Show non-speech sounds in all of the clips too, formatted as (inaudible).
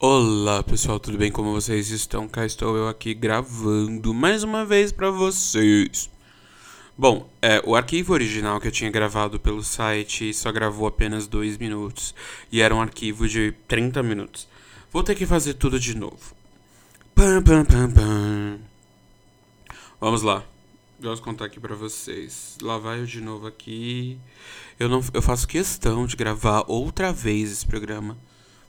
Olá pessoal, tudo bem? Como vocês estão? Cá estou eu aqui gravando mais uma vez para vocês. Bom, é, o arquivo original que eu tinha gravado pelo site só gravou apenas 2 minutos e era um arquivo de 30 minutos. Vou ter que fazer tudo de novo. Pam, pam, pam, pam. Vamos lá. Vou contar aqui para vocês. Lá vai eu de novo aqui. Eu não, eu faço questão de gravar outra vez esse programa.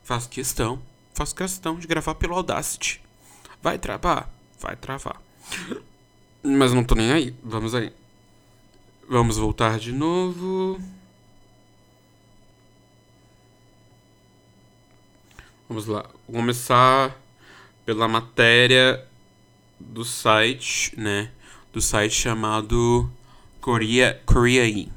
Faço questão faço questão de gravar pelo Audacity. Vai travar? Vai travar. Mas não tô nem aí. Vamos aí. Vamos voltar de novo. Vamos lá. Vou começar pela matéria do site, né? Do site chamado Korea, Korea In.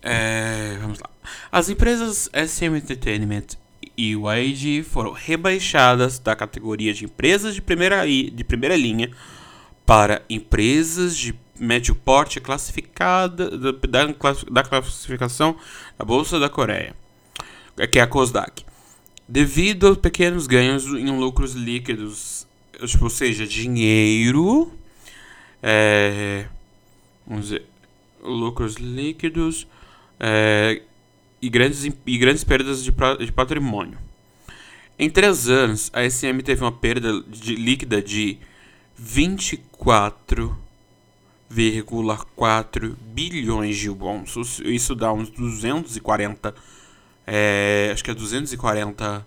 É, vamos lá. As empresas SM Entertainment e YG foram rebaixadas da categoria de empresas de primeira, de primeira linha para empresas de médio porte classificada da, da classificação da Bolsa da Coreia, que é a KOSDAQ. Devido aos pequenos ganhos em lucros líquidos, tipo, ou seja, dinheiro, é, vamos dizer, lucros líquidos, é, e grandes, e grandes perdas de, de patrimônio. Em três anos, a SM teve uma perda de, líquida de 24,4 bilhões de wons. Isso dá uns 240. É, acho que é 240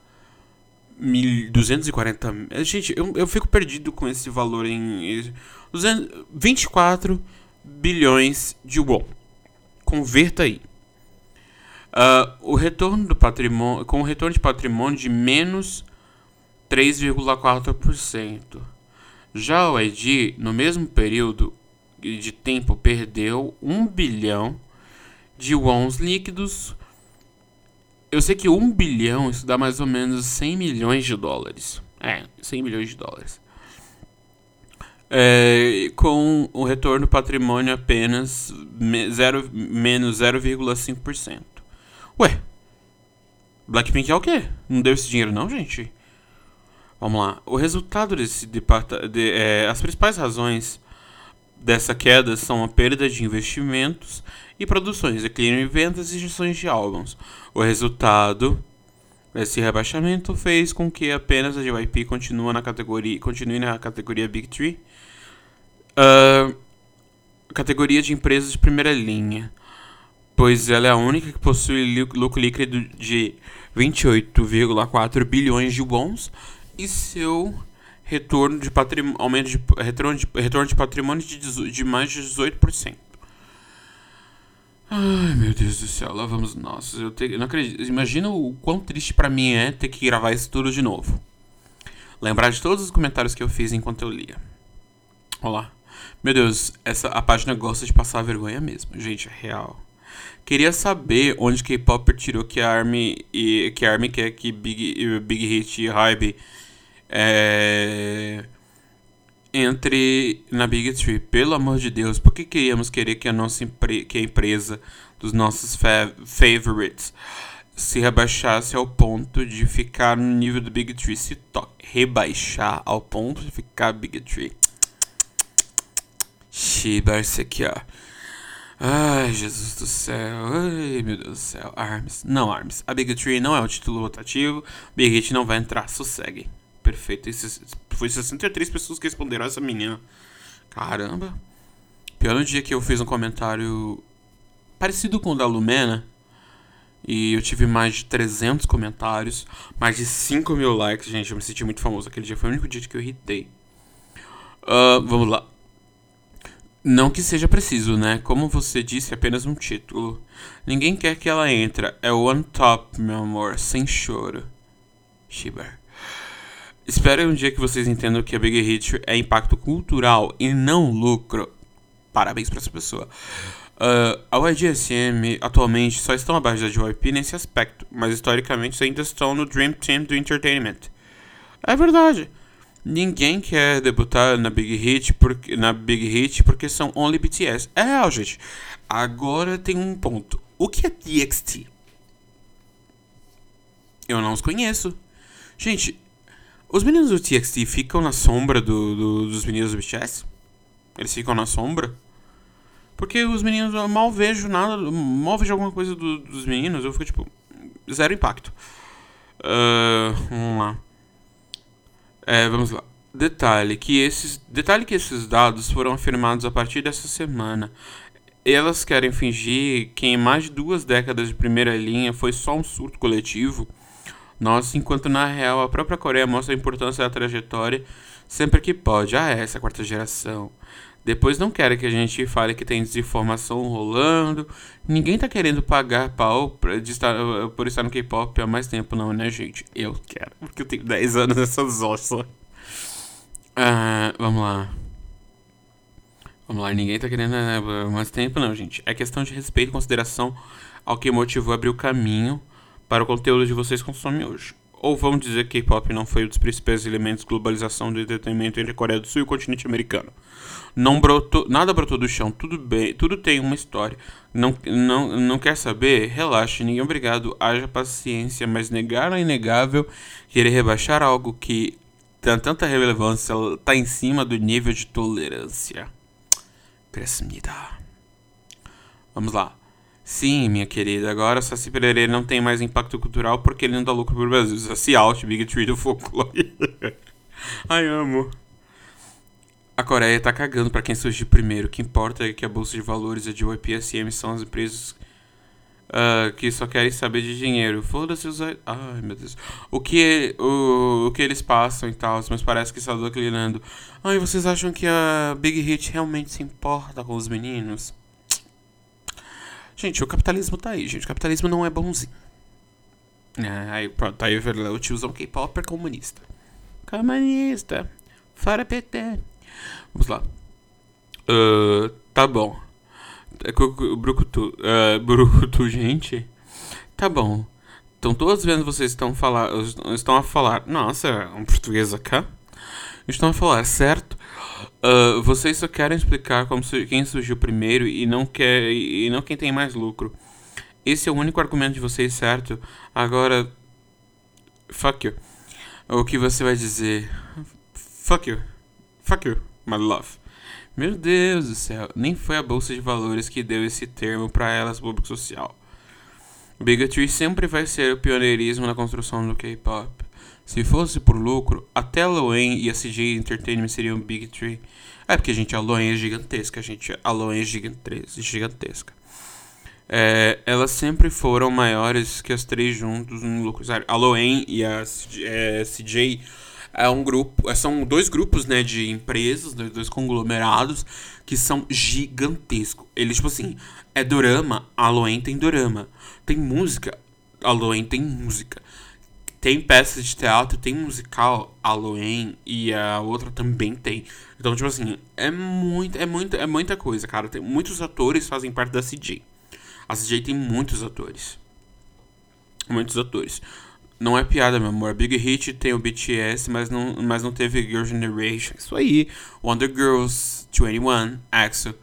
mil, 240. Gente, eu, eu fico perdido com esse valor em 200, 24 bilhões de won. Converta aí. Uh, o retorno do patrimônio, com o retorno de patrimônio de menos 3,4%. Já o ID, no mesmo período de tempo, perdeu 1 bilhão de wons líquidos. Eu sei que 1 bilhão isso dá mais ou menos 100 milhões de dólares. É, 100 milhões de dólares. É, com o retorno patrimônio apenas zero, menos 0,5%. Ué, Blackpink é o quê? Não deu esse dinheiro não, gente? Vamos lá. O resultado desse departamento... De, é, as principais razões dessa queda são a perda de investimentos e produções, declínio em vendas e gestões de álbuns. O resultado desse rebaixamento fez com que apenas a JYP continue na categoria, continue na categoria Big Three, uh, categoria de empresas de primeira linha pois ela é a única que possui lucro líquido de 28,4 bilhões de wons e seu retorno de patrimônio, aumento de retorno de, retorno de patrimônio de, de mais de 18%. Ai, meu Deus do céu, lá vamos nós. Eu, te, eu não acredito. Imagina o quão triste para mim é ter que gravar isso tudo de novo. Lembrar de todos os comentários que eu fiz enquanto eu lia. Olá. Meu Deus, essa a página gosta de passar vergonha mesmo. Gente, é real. Queria saber onde K-Pop tirou que a Army e que a Army quer que Big, Big Hit e Hybe é, entre na Big Tree. Pelo amor de Deus, por que queríamos querer que a nossa que a empresa dos nossos fa favorites se rebaixasse ao ponto de ficar no nível do Big Tree? Se rebaixar ao ponto de ficar Big Tree. Shiba, esse aqui, ó. Ai, Jesus do céu. Ai, meu Deus do céu. Arms. Não, Arms. A Big Tree não é o título rotativo. Big Hit não vai entrar. Sossegue. Perfeito. Esse, foi 63 pessoas que responderam essa menina. Caramba. Pior no dia que eu fiz um comentário parecido com o da Lumena. E eu tive mais de 300 comentários. Mais de 5 mil likes. Gente, eu me senti muito famoso. Aquele dia foi o único dia que eu irritei. Uh, vamos lá. Não que seja preciso, né? Como você disse, é apenas um título. Ninguém quer que ela entre. É one top, meu amor, sem choro. Shiber. Espero um dia que vocês entendam que a Big Hit é impacto cultural e não lucro. Parabéns para essa pessoa. Uh, a YGSM atualmente só estão abaixo da JYP nesse aspecto, mas historicamente ainda estão no Dream Team do Entertainment. É verdade. Ninguém quer debutar na Big Hit porque, na Big Hit porque são only BTS. É real, gente. Agora tem um ponto. O que é TXT? Eu não os conheço. Gente, os meninos do TXT ficam na sombra do, do, dos meninos do BTS? Eles ficam na sombra? Porque os meninos, eu mal vejo nada, mal vejo alguma coisa do, dos meninos, eu fico tipo, zero impacto. Uh, vamos lá. É, vamos lá. Detalhe que esses, detalhe que esses dados foram afirmados a partir dessa semana. Elas querem fingir que em mais de duas décadas de primeira linha foi só um surto coletivo. Nós, enquanto na real a própria Coreia mostra a importância da trajetória sempre que pode. Ah, essa é quarta geração. Depois não querem que a gente fale que tem desinformação rolando. Ninguém tá querendo pagar pau pra, estar, por estar no K-pop há mais tempo, não, né, gente? Eu quero, porque eu tenho 10 anos nessas ossos. Ah, vamos lá. Vamos lá, ninguém tá querendo né, mais tempo, não, gente. É questão de respeito e consideração ao que motivou abrir o caminho para o conteúdo de vocês consomem hoje. Ou vamos dizer que K-pop não foi um dos principais elementos de globalização do entretenimento entre a Coreia do Sul e o continente americano. Não brotou, nada brotou do chão, tudo bem, tudo tem uma história. Não, não, não quer saber? Relaxe, ninguém é obrigado, haja paciência, mas negar o inegável, querer rebaixar algo que tem tanta relevância, está em cima do nível de tolerância. Presumida. Vamos lá. Sim, minha querida, agora Saci Pererê não tem mais impacto cultural porque ele não dá lucro pro Brasil. Saci Alt, Big Tree do folclore. (laughs) Ai, amo. A Coreia tá cagando para quem surgir primeiro. O que importa é que a Bolsa de Valores e a JYPSM são as empresas uh, que só querem saber de dinheiro. Foda-se os... Ai, meu Deus. O que, o, o que eles passam e tal, mas parece que está declinando. Ai, vocês acham que a Big Hit realmente se importa com os meninos? Gente, o capitalismo tá aí, gente. O capitalismo não é bonzinho. É, aí pronto, aí o tiozão K-pop é comunista. Comunista. Fora PT. Vamos lá. Uh, tá bom. É Brucutu. Uh, Brucutu, (laughs) gente. Tá bom. Estão todos vendo vocês estão, falar, estão a falar. Nossa, um português acá. Estão a falar, certo? Uh, vocês só querem explicar como quem surgiu primeiro e não quer e não quem tem mais lucro. Esse é o único argumento de vocês, certo? Agora, fuck you. O que você vai dizer? Fuck you. Fuck you, my love. Meu Deus do céu, nem foi a bolsa de valores que deu esse termo para elas público social. Bigotry sempre vai ser o pioneirismo na construção do K-pop. Se fosse por lucro, até a Loen e a CJ Entertainment seriam Big Tree. É porque, gente, a Loen é gigantesca, gente. A Loen é gigantesca. É, elas sempre foram maiores que as três juntos no lucro. A Loen e a é, CJ é um grupo, é, são dois grupos, né, de empresas, dois conglomerados que são gigantescos. Eles, tipo assim, é dorama, a Loen tem dorama. Tem música, a Loen tem música tem peças de teatro, tem musical, Halloween e a outra também tem. Então, tipo assim, é muito, é muito, é muita coisa, cara. Tem muitos atores fazem parte da CJ. A CJ tem muitos atores. Muitos atores. Não é piada, meu amor. Big Hit tem o BTS, mas não, mas não teve Girl Generation. Isso aí. Wonder Girls, 21, EXO,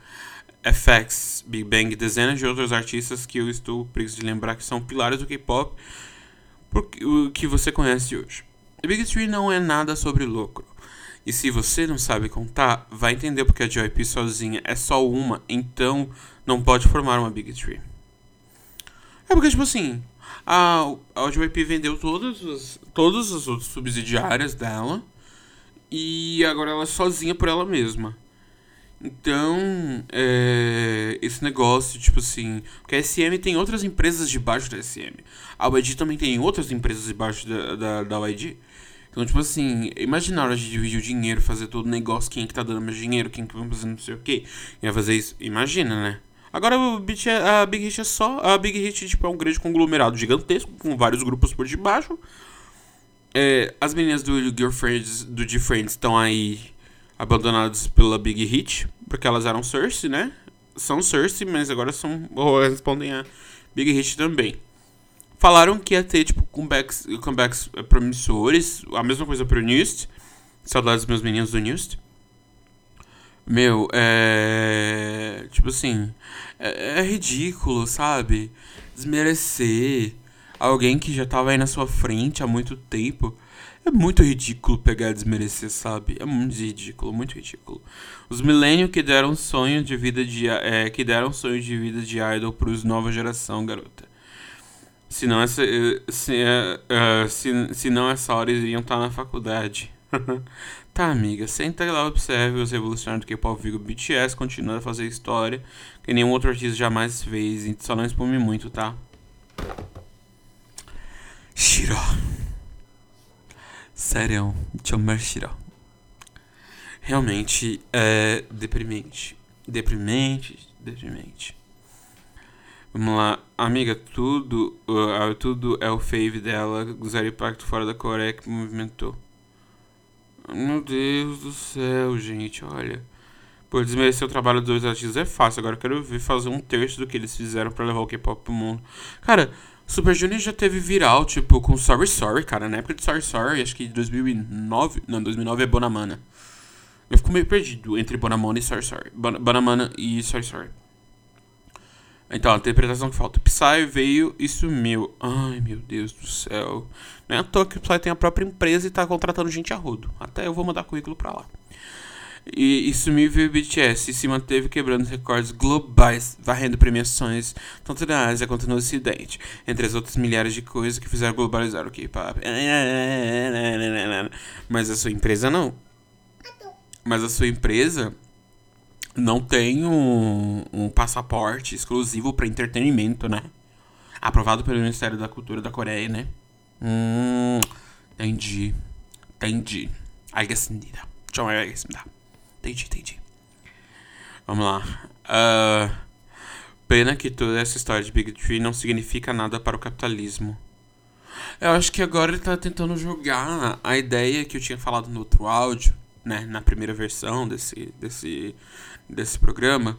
FX, Big Bang, dezenas de outros artistas que eu estou preso de lembrar que são pilares do K-pop o que você conhece hoje. A Big Tree não é nada sobre lucro. E se você não sabe contar, vai entender porque a JYP sozinha é só uma, então não pode formar uma Big Tree. É porque, tipo assim, a, a JYP vendeu todas as, todas as outras subsidiárias dela e agora ela é sozinha por ela mesma. Então, é, esse negócio, tipo assim. Porque a SM tem outras empresas debaixo da SM. A YG também tem outras empresas debaixo da, da, da YG. Então, tipo assim, imagina a hora de dividir o dinheiro, fazer todo o negócio, quem é que tá dando mais dinheiro, quem é que vai fazer não sei o que. Ia fazer isso. Imagina, né? Agora a Big Hit é só. A Big Hit tipo, é um grande conglomerado gigantesco, com vários grupos por debaixo. É, as meninas do Girlfriends, do G-Friends estão aí abandonados pela Big Hit, porque elas eram Cersei, né? São Cersei, mas agora são respondem a Big Hit também. Falaram que ia ter, tipo, comebacks, comebacks promissores, a mesma coisa pro Newst. Saudades dos meus meninos do Newst. Meu, é. Tipo assim. É, é ridículo, sabe? Desmerecer alguém que já tava aí na sua frente há muito tempo. É muito ridículo pegar e desmerecer, sabe? É muito ridículo, muito ridículo. Os milênios que deram sonho de vida de é, que deram sonho de vida de idol pros nova geração, garota. Se não essa se, uh, se, se não essa hora eles iam estar na faculdade. (laughs) tá, amiga, senta lá observe os revolucionários do K-pop Vigo BTS continuando a fazer história que nenhum outro artista jamais fez, só não espume muito, tá? Shiro. Sério, Chomer Shiro. Realmente é deprimente. Deprimente, deprimente. Vamos lá, amiga, tudo, uh, tudo é o fave dela, zero impacto fora da Coreia que movimentou. Meu Deus do céu, gente, olha. Por desmerecer o trabalho dos dois artistas é fácil, agora eu quero ver fazer um terço do que eles fizeram para levar o K-pop pro mundo. Cara, Super Junior já teve viral, tipo, com Sorry Sorry, cara. Na época de Sorry Sorry, acho que 2009. Não, 2009 é Bonamana. Eu fico meio perdido entre Bonamana e Sorry Sorry. Bon Bonamana e Sorry Sorry. Então, a interpretação que falta. Psy veio e sumiu. Ai, meu Deus do céu. Não é à toa que o Psy tem a própria empresa e tá contratando gente a rodo. Até eu vou mandar currículo pra lá. E, e sumiu veio o BTS e se manteve quebrando recordes globais, varrendo premiações tanto na Ásia quanto no Ocidente, entre as outras milhares de coisas que fizeram globalizar o K-pop. Mas a sua empresa não. Mas a sua empresa não tem um, um passaporte exclusivo para entretenimento, né? Aprovado pelo Ministério da Cultura da Coreia, né? Hum, entendi. Entendi. Algesindida. Çok algesindida. Entendi, entendi. Vamos lá. Uh, pena que toda essa história de Big Tree não significa nada para o capitalismo. Eu acho que agora ele tá tentando jogar a ideia que eu tinha falado no outro áudio, né, na primeira versão desse, desse, desse programa,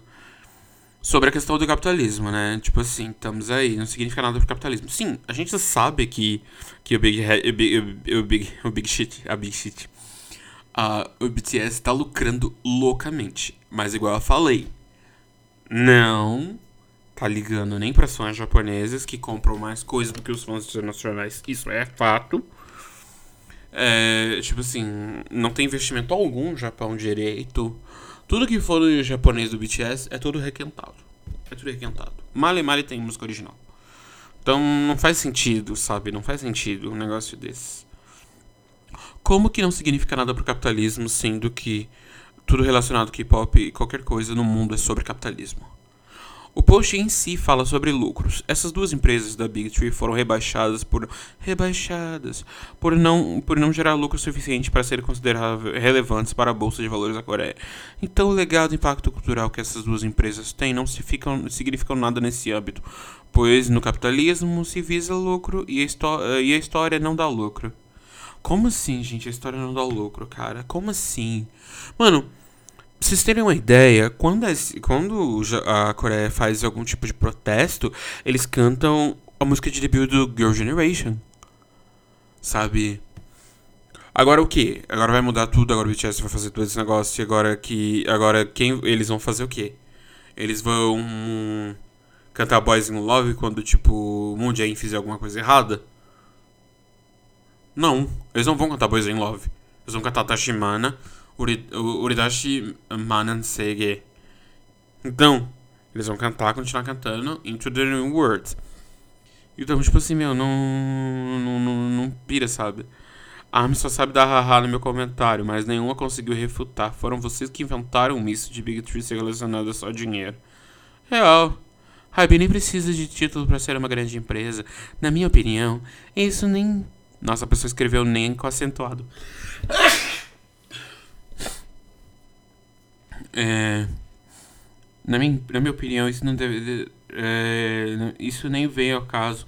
sobre a questão do capitalismo, né? Tipo assim, estamos aí, não significa nada para o capitalismo. Sim, a gente sabe que, que o Big, o Big, o Big, o Big Shit, a Big Shit, uh, o BTS está lucrando loucamente. Mas igual eu falei, não tá ligando nem para fãs japoneses que compram mais coisas do que os fãs internacionais. Isso é fato. É, tipo assim, não tem investimento algum no Japão direito. Tudo que for do japonês do BTS é tudo requentado. É tudo requentado. Male Male tem música original. Então não faz sentido, sabe? Não faz sentido um negócio desse. Como que não significa nada pro capitalismo, sendo que tudo relacionado ao K-pop e qualquer coisa no mundo é sobre capitalismo? O post em si fala sobre lucros. Essas duas empresas da Big Tree foram rebaixadas por rebaixadas por não por não gerar lucro suficiente para serem consideradas relevantes para a bolsa de valores da Coreia. Então, o legado e impacto cultural que essas duas empresas têm não significam nada nesse âmbito, pois no capitalismo se visa lucro e a, e a história não dá lucro. Como assim, gente? A história não dá lucro, cara? Como assim? Mano, pra vocês terem uma ideia, quando, quando a Coreia faz algum tipo de protesto, eles cantam a música de debut do Girl Generation. Sabe? Agora o que? Agora vai mudar tudo, agora o BTS vai fazer todo esse negócio, e agora que. Agora quem. Eles vão fazer o quê? Eles vão cantar Boys in Love quando, tipo, o Moon Jae fizer alguma coisa errada? Não, eles não vão cantar Boys in Love. Eles vão cantar Tashimana, Uri, Uridashi Manansege. Então, eles vão cantar, continuar cantando Into the New World. Então, tipo assim, meu, não, não, não, não pira, sabe? A Armin só sabe dar haha no meu comentário, mas nenhuma conseguiu refutar. Foram vocês que inventaram isso de Big Tree ser relacionado a só dinheiro. Real. Hype nem precisa de título para ser uma grande empresa. Na minha opinião, isso nem nossa, a pessoa escreveu nem com acentuado. É, na, minha, na minha opinião, isso não deve. É, isso nem vem ao caso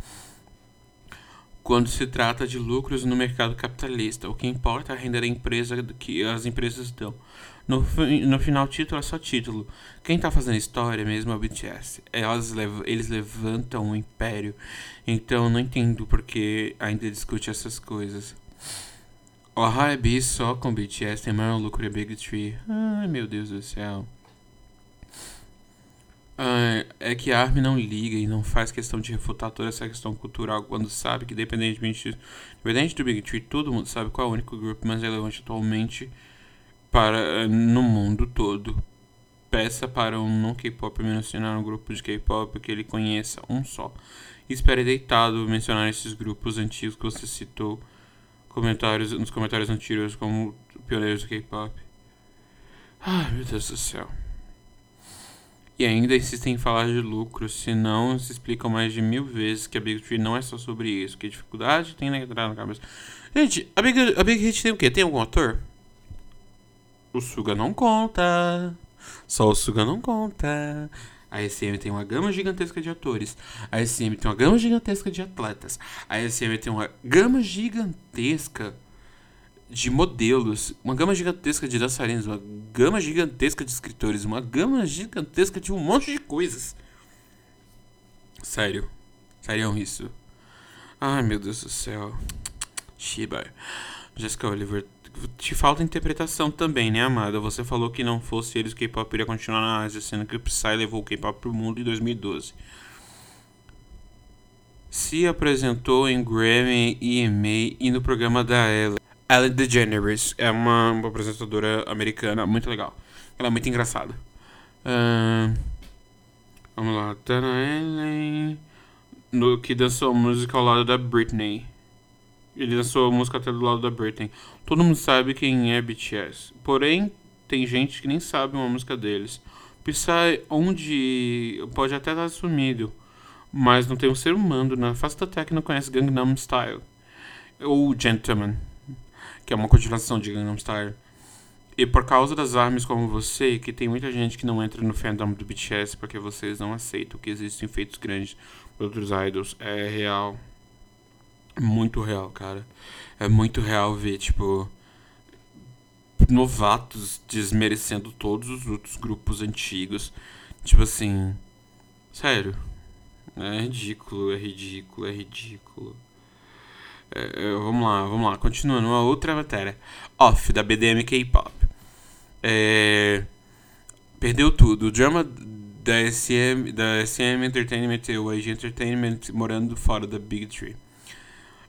quando se trata de lucros no mercado capitalista. O que importa é a renda da empresa que as empresas dão. No, no final, título é só título. Quem tá fazendo história mesmo é o BTS. Elas, eles levantam um império. Então não entendo porque ainda discute essas coisas. O Hybe só com BTS tem maior lucro é Big Tree. Ai meu Deus do céu. Ah, é que a ARMY não liga e não faz questão de refutar toda essa questão cultural quando sabe que, independentemente independente do Big Tree, todo mundo sabe qual é o único grupo mais relevante atualmente para no mundo todo. Peça para um não K-pop mencionar um grupo de K-pop que ele conheça, um só. Espere deitado mencionar esses grupos antigos que você citou comentários, nos comentários anteriores como pioneiros do K-pop. Ai, meu Deus do céu. E ainda insistem em falar de lucro, se não se explicam mais de mil vezes que a Big Tree não é só sobre isso, que dificuldade tem na entrada na cabeça. Gente, a Big, a Big Hit tem o quê? Tem algum ator? O Suga não conta. Só o Suga não conta. A SM tem uma gama gigantesca de atores. A SM tem uma gama gigantesca de atletas. A SM tem uma gama gigantesca de modelos, uma gama gigantesca de dançarinos, uma gama gigantesca de escritores, uma gama gigantesca de um monte de coisas. Sério. Sério isso. Ai, meu Deus do céu. Shiba. Jessica Oliver. Te falta interpretação também, né, amada? Você falou que não fosse eles o K-pop iria continuar na Ásia, sendo que o Psy levou o K-pop pro mundo em 2012. Se apresentou em Grammy, EMA e no programa da Ella. Ellen DeGeneres é uma, uma apresentadora americana muito legal. Ela é muito engraçada. Uh, vamos lá. Ellen. No, que dançou música ao lado da Britney. Ele dançou a música até do lado da Britney. Todo mundo sabe quem é BTS. Porém, tem gente que nem sabe uma música deles. Psy, onde pode até estar sumido, mas não tem um ser humano na face da Terra que não conhece Gangnam Style. Ou Gentleman que é uma continuação de Gangnam Style. E por causa das armas como você, que tem muita gente que não entra no fandom do BTS porque vocês não aceitam que existem feitos grandes por outros idols, é real. Muito real, cara. É muito real ver, tipo, novatos desmerecendo todos os outros grupos antigos. Tipo assim, sério. É ridículo, é ridículo, é ridículo. É, é, vamos lá, vamos lá. Continuando, uma outra matéria. Off, da BDM K-Pop. É, perdeu tudo. O drama da SM, da SM Entertainment e o IG Entertainment morando fora da Big Tree.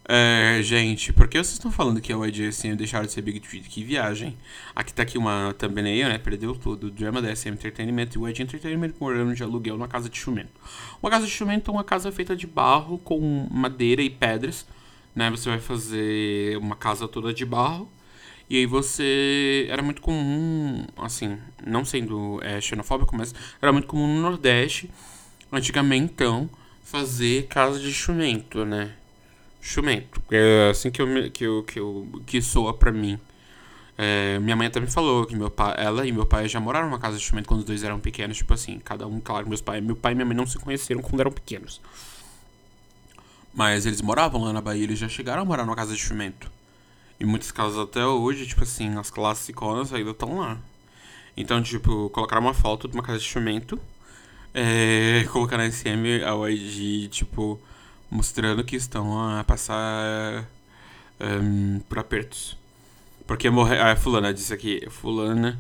É, gente, por que vocês estão falando que a YG SM deixaram de ser Big Tree? Que viagem. Aqui tá aqui uma thumbnail, né? Perdeu tudo. O drama da SM Entertainment e o YG Entertainment morando de aluguel na casa de chumento. Uma casa de chumento é uma casa feita de barro com madeira e pedras né? Você vai fazer uma casa toda de barro. E aí você. Era muito comum, assim, não sendo é, xenofóbico, mas era muito comum no Nordeste, antigamente, então, fazer casa de chumento, né? Chumento. É assim que eu, que eu, que eu que soa pra mim. É, minha mãe até me falou que meu pai, ela e meu pai já moraram numa casa de chumento quando os dois eram pequenos, tipo assim, cada um, claro, meus pais, meu pai e minha mãe não se conheceram quando eram pequenos. Mas eles moravam lá na Bahia, eles já chegaram a morar numa casa de chumento. E muitas casas até hoje, tipo assim, as classes iconas ainda estão lá. Então, tipo, colocaram uma foto de uma casa de chumento, é, colocar na SM a YG, tipo, mostrando que estão a passar um, por apertos. Porque morreram. Ah, fulana disse aqui. Fulana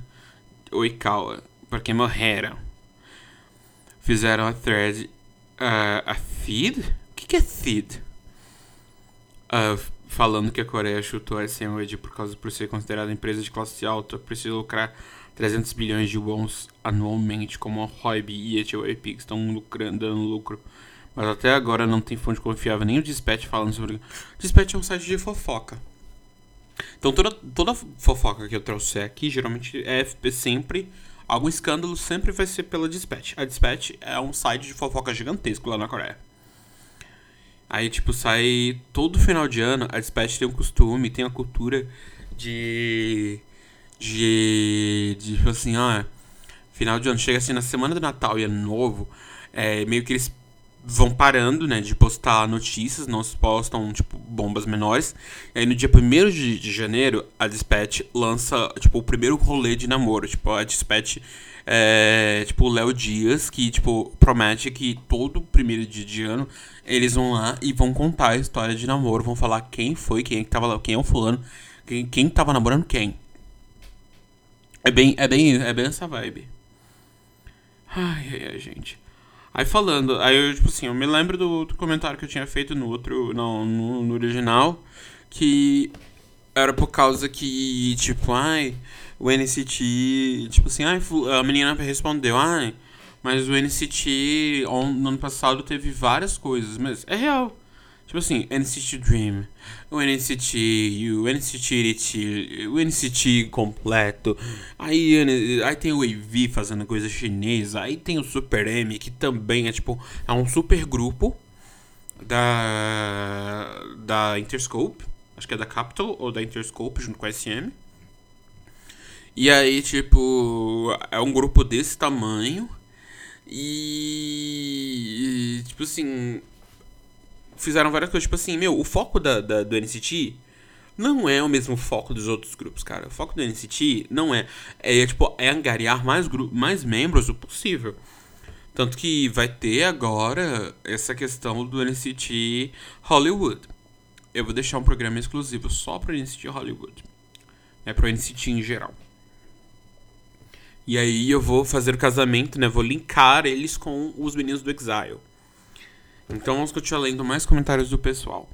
Oikawa. Porque morreram. Fizeram a thread. Uh, a feed? que, que é Thid? Uh, falando que a Coreia chutou a SMWD por causa por ser considerada empresa de classe alta, precisa lucrar 300 bilhões de wons anualmente, como a Hoib e a HYP, que estão lucrando, dando lucro. Mas até agora não tem fonte confiável, nem o Dispatch falando sobre. Dispatch é um site de fofoca. Então toda, toda fofoca que eu trouxer aqui, geralmente é sempre. Algum escândalo sempre vai ser pela Dispatch. A Dispatch é um site de fofoca gigantesco lá na Coreia. Aí, tipo, sai todo final de ano, a Dispatch tem um costume, tem a cultura de. de. de tipo assim, ó. Final de ano, chega assim na semana do Natal e Ano Novo, é, meio que eles vão parando, né, de postar notícias, não se postam, tipo, bombas menores. E aí no dia 1 de, de janeiro, a Dispatch lança, tipo, o primeiro rolê de namoro. Tipo, a Dispatch é, tipo, o Léo Dias, que, tipo, promete que todo primeiro dia de ano eles vão lá e vão contar a história de namoro, vão falar quem foi, quem é que tava lá, quem é o fulano, quem, quem tava namorando quem. É bem, é bem, é bem essa vibe. Ai, ai, ai, gente. Aí falando, aí eu, tipo assim, eu me lembro do, comentário que eu tinha feito no outro, não, no, no original, que era por causa que, tipo, ai, o NCT, tipo assim, ai, a menina respondeu, ai, mas o NCT no ano passado teve várias coisas, mas é real. Tipo assim, NCT Dream, o NCT, o NCT, o NCT completo. Aí, aí tem o AV fazendo coisa chinesa. Aí tem o Super M, que também é tipo, é um super grupo da, da Interscope. Acho que é da Capital ou da Interscope junto com a SM. E aí, tipo, é um grupo desse tamanho. E. Tipo assim fizeram várias coisas. Tipo assim, meu, o foco da, da, do NCT não é o mesmo foco dos outros grupos, cara. O foco do NCT não é. É, é tipo, é angariar mais, mais membros o possível. Tanto que vai ter agora essa questão do NCT Hollywood. Eu vou deixar um programa exclusivo só pro NCT Hollywood. É pro NCT em geral. E aí eu vou fazer o casamento, né? Vou linkar eles com os meninos do Exile. Então vamos continuar lendo mais comentários do pessoal.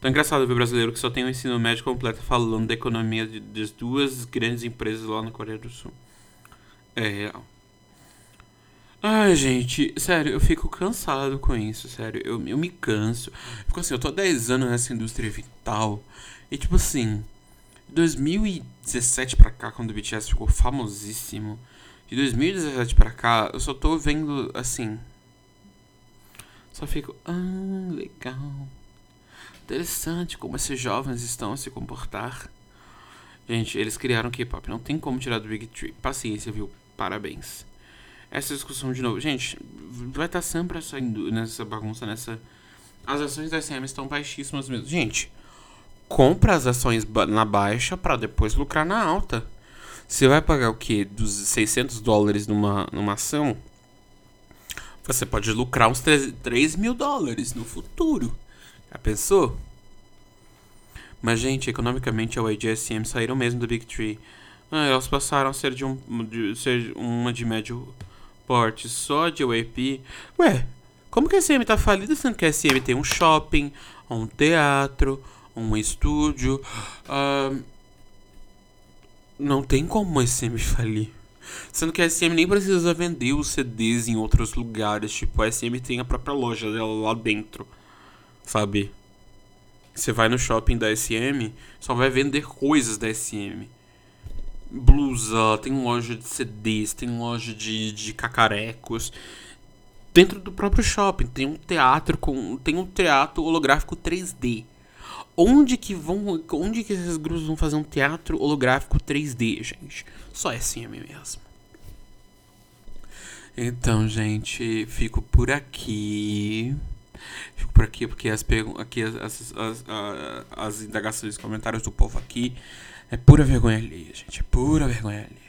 Tão engraçado ver brasileiro que só tem o ensino médio completo falando da economia de, das duas grandes empresas lá na Coreia do Sul. É real. Ai, gente, sério, eu fico cansado com isso, sério. Eu, eu me canso. Fico assim, eu tô há 10 anos nessa indústria vital. E tipo assim, 2017 pra cá, quando o BTS ficou famosíssimo. De 2017 pra cá, eu só tô vendo, assim, só fico, ah, legal. Interessante como esses jovens estão a se comportar. Gente, eles criaram K-pop. Não tem como tirar do Big Tree. Paciência, viu? Parabéns. Essa discussão de novo. Gente, vai estar tá sempre saindo nessa bagunça, nessa. As ações da SM estão baixíssimas mesmo. Gente, compra as ações na baixa para depois lucrar na alta. Você vai pagar o quê? Dos 600 dólares numa, numa ação? Você pode lucrar uns 3, 3 mil dólares no futuro. Já pensou? Mas, gente, economicamente a YG e a SM saíram mesmo do Big Tree. Ah, elas passaram a ser de, um, de ser uma de médio porte só de WAP. Ué, como que a SM tá falida sendo que a SM tem um shopping, um teatro, um estúdio? Uh, não tem como a SM falir. Sendo que a SM nem precisa vender os CDs em outros lugares. Tipo, a SM tem a própria loja dela lá dentro. Sabe? Você vai no shopping da SM, só vai vender coisas da SM. Blusa, tem loja de CDs, tem loja de, de cacarecos. Dentro do próprio shopping tem um teatro com. Tem um teatro holográfico 3D. Onde que vão. Onde que esses grupos vão fazer um teatro holográfico 3D, gente? Só SM mesmo. Então, gente, fico por aqui. Fico por aqui porque as, aqui as, as, as, as indagações, comentários do povo aqui é pura vergonha alheia, gente. É pura vergonha alheia.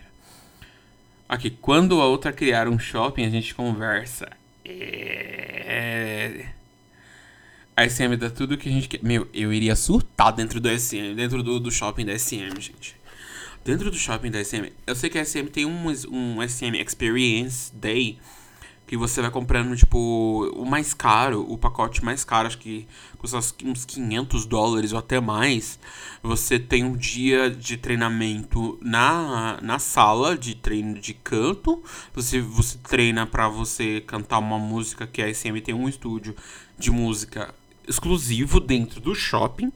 Aqui, quando a outra criar um shopping, a gente conversa. É a SM dá tudo que a gente quer. Meu, eu iria surtar dentro do SM, dentro do, do shopping da SM, gente. Dentro do shopping da SM, eu sei que a SM tem um, um SM Experience Day que você vai comprando, tipo, o mais caro, o pacote mais caro, acho que custa uns 500 dólares ou até mais. Você tem um dia de treinamento na, na sala de treino de canto. Você, você treina para você cantar uma música que a SM tem um estúdio de música exclusivo dentro do shopping.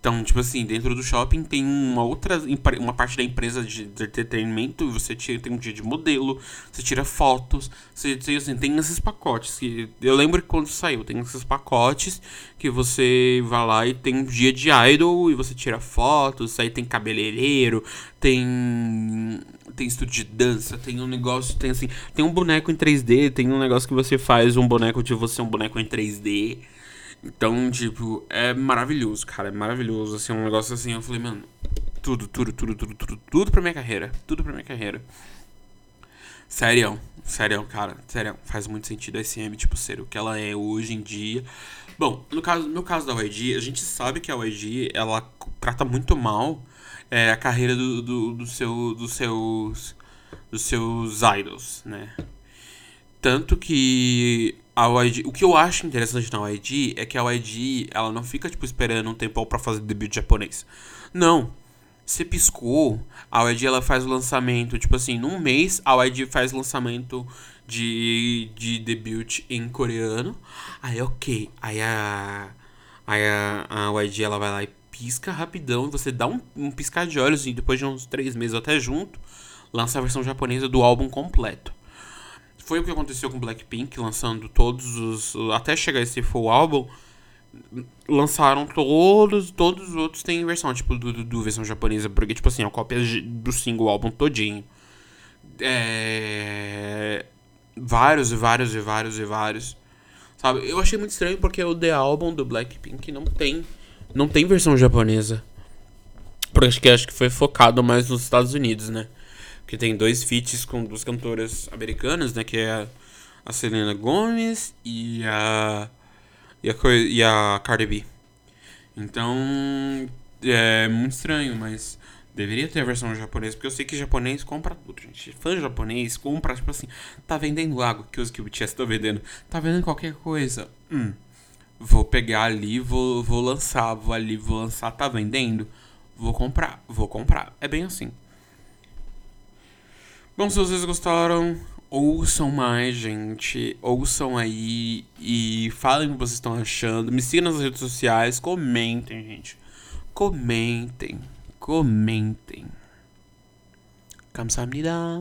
Então, tipo assim, dentro do shopping tem uma outra uma parte da empresa de, de entretenimento, você tira, tem um dia de modelo, você tira fotos, você, você assim, tem esses pacotes. Que, eu lembro que quando saiu, tem esses pacotes que você vai lá e tem um dia de idol e você tira fotos, aí tem cabeleireiro, tem tem estúdio de dança, tem um negócio, tem assim, tem um boneco em 3D, tem um negócio que você faz um boneco de você, um boneco em 3D. Então, tipo, é maravilhoso, cara. É maravilhoso. Assim, um negócio assim. Eu falei, mano, tudo, tudo, tudo, tudo, tudo, tudo pra minha carreira. Tudo pra minha carreira. Sério, sério, cara. Sério, faz muito sentido a SM, tipo, ser o que ela é hoje em dia. Bom, no caso, no caso da YG, a gente sabe que a YG, ela trata muito mal é, a carreira do, do, do seu, dos seus dos seus idols, né? Tanto que a YG, o que eu acho interessante na YG é que a YG, ela não fica tipo esperando um tempo para fazer debut japonês. Não. Você piscou, a YG ela faz o lançamento, tipo assim, num mês a YG faz lançamento de, de debut em coreano. Aí ok, aí a aí a, a YG ela vai lá e pisca rapidão, você dá um, um piscar de olhos e depois de uns três meses até junto, lança a versão japonesa do álbum completo. Foi o que aconteceu com Blackpink, lançando todos os. Até chegar esse full álbum, lançaram todos. Todos os outros têm versão, tipo, do, do, do versão japonesa, porque, tipo assim, a cópia do single álbum todinho. É. Vários e vários e vários e vários. Sabe? Eu achei muito estranho porque o The Album do Blackpink não tem. Não tem versão japonesa. Porque acho que, acho que foi focado mais nos Estados Unidos, né? Que tem dois feats com duas cantoras americanas, né? Que é a Selena Gomez e a e a, e a Cardi B. Então é muito estranho, mas deveria ter a versão japonesa, porque eu sei que japonês compra tudo, gente. Fã japonês compra, tipo assim, tá vendendo água que os que o BTS tá vendendo, tá vendendo qualquer coisa. Hum, vou pegar ali, vou, vou lançar, vou ali, vou lançar, tá vendendo? Vou comprar, vou comprar. É bem assim. Bom, se vocês gostaram, ouçam mais, gente. Ouçam aí e falem o que vocês estão achando. Me sigam nas redes sociais, comentem, gente. Comentem, comentem. 감사합니다.